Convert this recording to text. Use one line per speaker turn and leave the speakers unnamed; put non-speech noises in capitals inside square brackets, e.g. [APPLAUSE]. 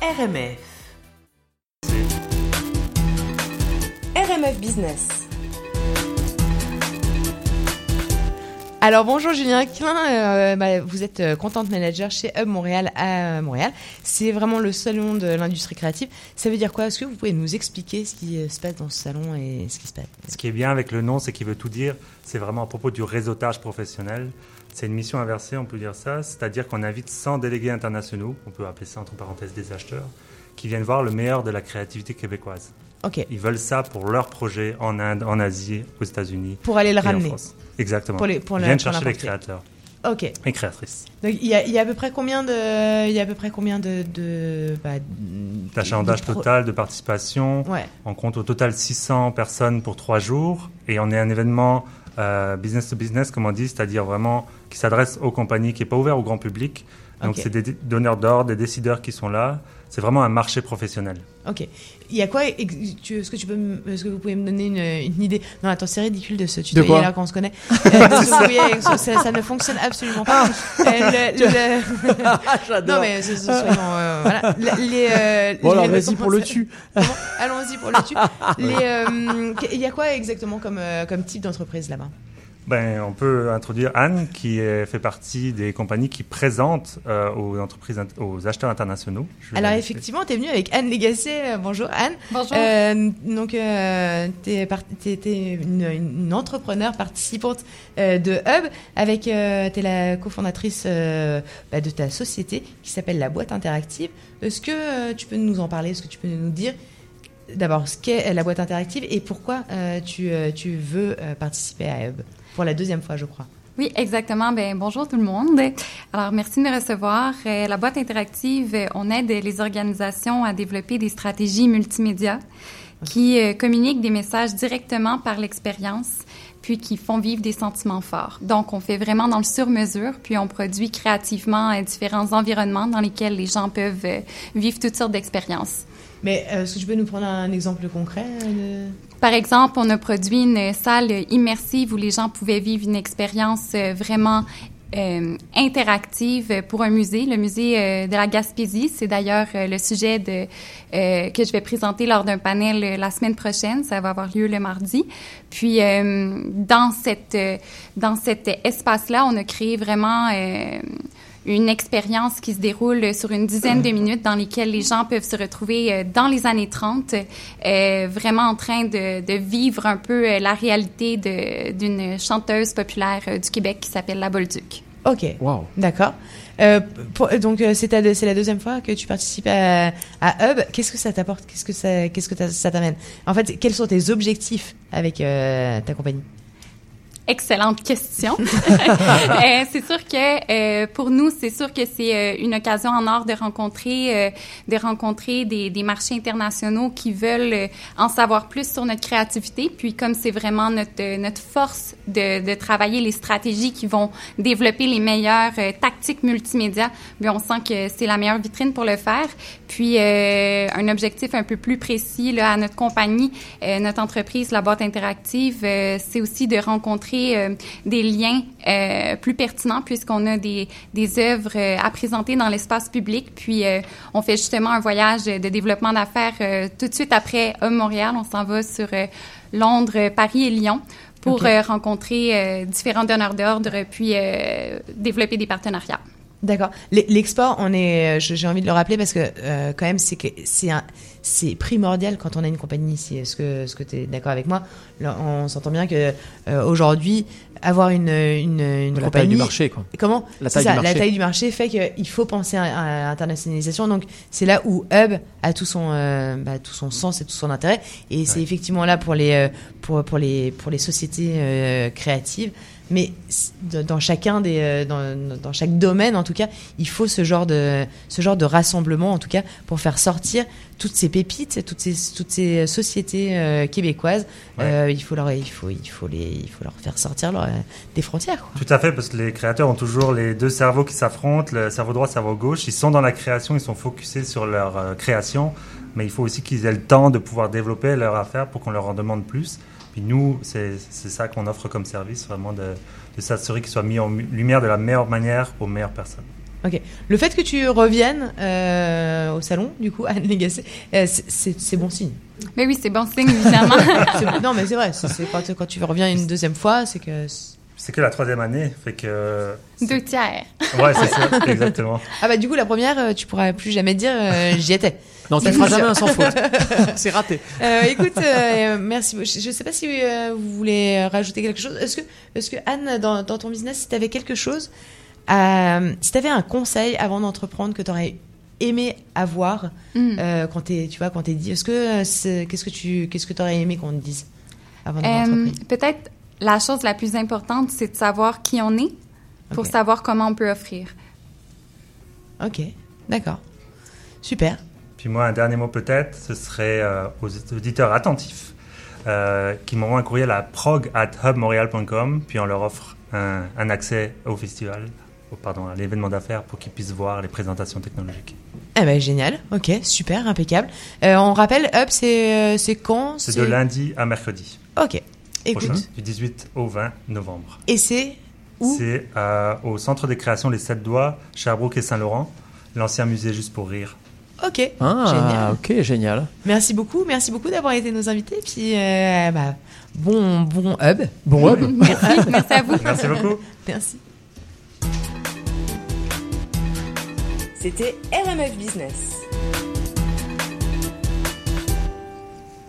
RMF. RMF Business. Alors bonjour Julien Klein, euh, bah, vous êtes euh, content manager chez Hub Montréal à Montréal. C'est vraiment le salon de l'industrie créative. Ça veut dire quoi? Est-ce que vous pouvez nous expliquer ce qui euh, se passe dans ce salon et ce qui se passe?
Ce qui est bien avec le nom, c'est qu'il veut tout dire. C'est vraiment à propos du réseautage professionnel. C'est une mission inversée, on peut dire ça. C'est-à-dire qu'on invite 100 délégués internationaux, on peut appeler ça entre parenthèses des acheteurs, qui viennent voir le meilleur de la créativité québécoise. Ils veulent ça pour leur projet en Inde, en Asie, aux États-Unis.
Pour aller le
et en
ramener.
France. Exactement.
Pour les- pour
Ils viennent
pour
chercher les créateurs
Ok.
et créatrices.
Donc il y a, il y a à peu près combien de, il y a à peu près combien de, de, bah, pro-
total de participation.
Ouais.
On compte au total 600 personnes pour trois jours et on est un événement euh, business to business, comme on dit, c'est-à-dire vraiment qui s'adresse aux compagnies, qui n'est pas ouvert au grand public. Donc c'est des donneurs d'ordre, des décideurs qui sont là. C'est vraiment un marché professionnel.
Ok. Il y a quoi Est-ce que tu peux, est-ce que vous pouvez me donner une, une idée? Non, attends, c'est ridicule de se tutoyer
quoi?
là quand on se connaît. [LAUGHS] Euh, ça, ne fonctionne absolument pas. Euh, le- le- [LAUGHS] Non mais ce- ce- soyons, euh, voilà. Le- Les, euh,
Bon alors vas-y pour le tu.
Allons-y pour le tu. [LAUGHS] Euh, Il y a quoi exactement comme, euh, comme type d'entreprise là-bas?
Ben, on peut introduire Anne, qui est- fait partie des compagnies qui présentent euh, aux entreprises, aux acheteurs internationaux.
Alors effectivement, tu es venue avec Anne Légacé. Euh, Bonjour Anne.
Bonjour.
Euh, donc, euh, tu es, une, une entrepreneur participante euh, de Hub. Avec, tu es la cofondatrice euh, bah, de ta société qui s'appelle La Boîte Interactive. Est-ce que euh, tu peux nous en parler? Est-ce que tu peux nous dire d'abord ce qu'est la Boîte Interactive et pourquoi euh, tu, euh, tu veux euh, participer à Hub Pour la deuxième fois, je crois.
Oui, exactement. Ben, bonjour tout le monde. Alors, merci de me recevoir. Euh, la boîte interactive, euh, on aide les organisations à développer des stratégies multimédia qui euh, communiquent des messages directement par l'expérience, puis qui font vivre des sentiments forts. Donc, on fait vraiment dans le sur-mesure, puis on produit créativement euh, différents environnements dans lesquels les gens peuvent euh, vivre toutes sortes d'expériences.
Mais euh, est-ce que tu peux nous prendre un exemple concret de-
Par exemple, on a produit une salle immersive où les gens pouvaient vivre une expérience vraiment euh, interactive pour un musée, le musée euh, de la Gaspésie. C'est d'ailleurs euh, le sujet de, euh, que je vais présenter lors d'un panel la semaine prochaine. Ça va avoir lieu le mardi. Puis dans cette dans cet espace-là, on a créé vraiment une expérience qui se déroule sur une dizaine de minutes dans lesquelles les gens peuvent se retrouver euh, dans les années 30, euh, vraiment en train de, de vivre un peu euh, la réalité d'une chanteuse populaire du Québec qui s'appelle La Bolduc.
Ok.
Waouh.
D'accord. Euh, donc c'est la deuxième fois que tu participes à, à Hub. Qu'est-ce que ça t'apporte? Qu'est-ce que ça qu'est-ce que t'as- ça t'amène? En fait, quels sont tes objectifs avec euh, ta compagnie?
Excellente question. [LAUGHS] Euh, c'est sûr que euh, pour nous, c'est sûr que c'est euh, une occasion en or de rencontrer, euh, de rencontrer des, des marchés internationaux qui veulent euh, en savoir plus sur notre créativité. Puis comme c'est vraiment notre notre force de, de travailler les stratégies qui vont développer les meilleures tactiques multimédia, bien on sent que c'est la meilleure vitrine pour le faire. Puis euh, un objectif un peu plus précis là, à notre compagnie, euh, notre entreprise, la boîte interactive, euh, c'est aussi de rencontrer euh, des liens euh, plus pertinents puisqu'on a des, des œuvres euh, à présenter dans l'espace public. Puis on fait justement un voyage de développement d'affaires tout de suite après Hub Montréal. On s'en va sur Londres, Paris et Lyon pour rencontrer différents donneurs d'ordre puis développer des partenariats.
D'accord. L'export, on est, euh, j'ai envie de le rappeler parce que euh, quand même c'est c'est primordial quand on a une compagnie ici. Est-ce que, est-ce que tu es d'accord avec moi? Là, On s'entend bien que euh, aujourd'hui avoir une, une, une
La
compagnie.
taille du marché quoi.
Comment?
La taille
ça,
du
La
marché.
taille du marché fait qu'il faut penser à, à l'internationalisation. Donc c'est là où Hub a tout son, euh, bah, tout son sens et tout son intérêt. Et c'est effectivement là pour les, pour, pour les, pour les sociétés créatives. Mais dans chacun des, euh, dans, dans chaque domaine en tout cas, il faut ce genre de, ce genre de rassemblement en tout cas pour faire sortir toutes ces pépites, toutes ces, toutes ces sociétés euh, québécoises.
Ouais.
Euh, il faut leur, il faut, il faut les, il faut leur faire sortir leur, euh, des frontières. Quoi.
Tout à fait, parce que les créateurs ont toujours les deux cerveaux qui s'affrontent, le cerveau droit, le cerveau gauche. Ils sont dans la création, ils sont focusés sur leur création, mais il faut aussi qu'ils aient le temps de pouvoir développer leur affaire pour qu'on leur en demande plus. Puis nous, c'est c'est ça qu'on offre comme service, vraiment de, de s'assurer qu'ils soient mis en lumière de la meilleure manière aux meilleures personnes.
Ok. Le fait que tu reviennes euh, au salon, du coup, [LAUGHS] Anne Légacé, euh, c'est- bon signe.
Mais oui, c'est bon signe, évidemment. [LAUGHS]
Non, mais c'est vrai. c'est- c'est quand, quand tu reviens une deuxième fois, c'est que.
C'est que la troisième année, fait que.
Deux tiers.
Ouais, c'est ça, [LAUGHS] exactement.
Ah bah du coup, la première, euh, tu pourras plus jamais dire euh, j'y étais.
Non, tu ne feras jamais un sans faute. [LAUGHS] c'est raté.
Euh, écoute, euh, merci. beaucoup. Je ne sais pas si euh, vous voulez rajouter quelque chose. Est-ce que, est-ce que Anne, dans, dans ton business, si tu avais quelque chose, euh, si tu avais un conseil avant d'entreprendre que tu aurais aimé avoir
Mm.
euh, quand t'es, tu vois, quand t'es dit, est-ce que euh, c'est- qu'est-ce que tu, qu'est-ce que t'aurais aimé qu'on te dise avant
Euh,
d'entreprendre
Peut-être la chose la plus importante, c'est de savoir qui on est pour savoir comment on peut offrir.
Ok, d'accord, super.
Puis moi, un dernier mot peut-être, ce serait euh, aux auditeurs attentifs euh, qui m'envoient un courriel à prog at hubmontreal.com, puis on leur offre un, un accès au festival, pardon, à l'événement d'affaires pour qu'ils puissent voir les présentations technologiques.
Eh ben génial, ok, super, impeccable. Euh, on rappelle, Up, c'est, c'est quand?
C'est de lundi à mercredi
Ok,
prochain, du 18 au 20 novembre.
et c'est où?
C'est euh, au Centre des créations Les Sept Doigts, Sherbrooke et Saint-Laurent, l'ancien musée Juste pour Rire.
Ok,
Ah,
génial.
ok, génial.
Merci beaucoup, merci beaucoup d'avoir été nos invités. Puis, euh, bah, bon, bon hub.
Bon web.
Merci, merci à vous.
Merci beaucoup.
Merci.
C'était RMF Business.